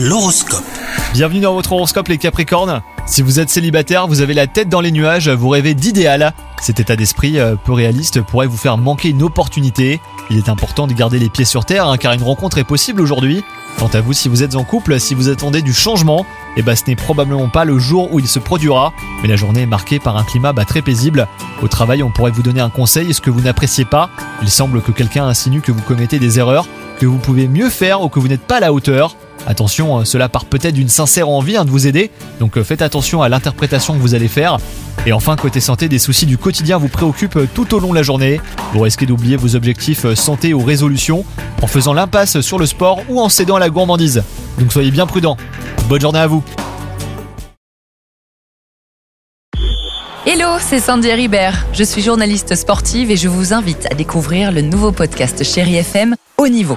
L'horoscope. Bienvenue dans votre horoscope les Capricornes. Si vous êtes célibataire, vous avez la tête dans les nuages, vous rêvez d'idéal. Cet état d'esprit euh, peu réaliste pourrait vous faire manquer une opportunité. Il est important de garder les pieds sur terre hein, car une rencontre est possible aujourd'hui. Quant à vous, si vous êtes en couple, si vous attendez du changement, eh ben, ce n'est probablement pas le jour où il se produira, mais la journée est marquée par un climat bah, très paisible. Au travail, on pourrait vous donner un conseil, ce que vous n'appréciez pas. Il semble que quelqu'un insinue que vous commettez des erreurs, que vous pouvez mieux faire ou que vous n'êtes pas à la hauteur. Attention, euh, cela part peut-être d'une sincère envie hein, de vous aider, donc euh, faites attention à l'interprétation que vous allez faire. Et enfin, côté santé, des soucis du quotidien vous préoccupent euh, tout au long de la journée. Vous risquez d'oublier vos objectifs santé ou résolutions en faisant l'impasse sur le sport ou en cédant à la gourmandise. Donc soyez bien prudents. Bonne journée à vous Hello, c'est Sandy Ribert. Je suis journaliste sportive et je vous invite à découvrir le nouveau podcast Chéri FM Haut Niveau.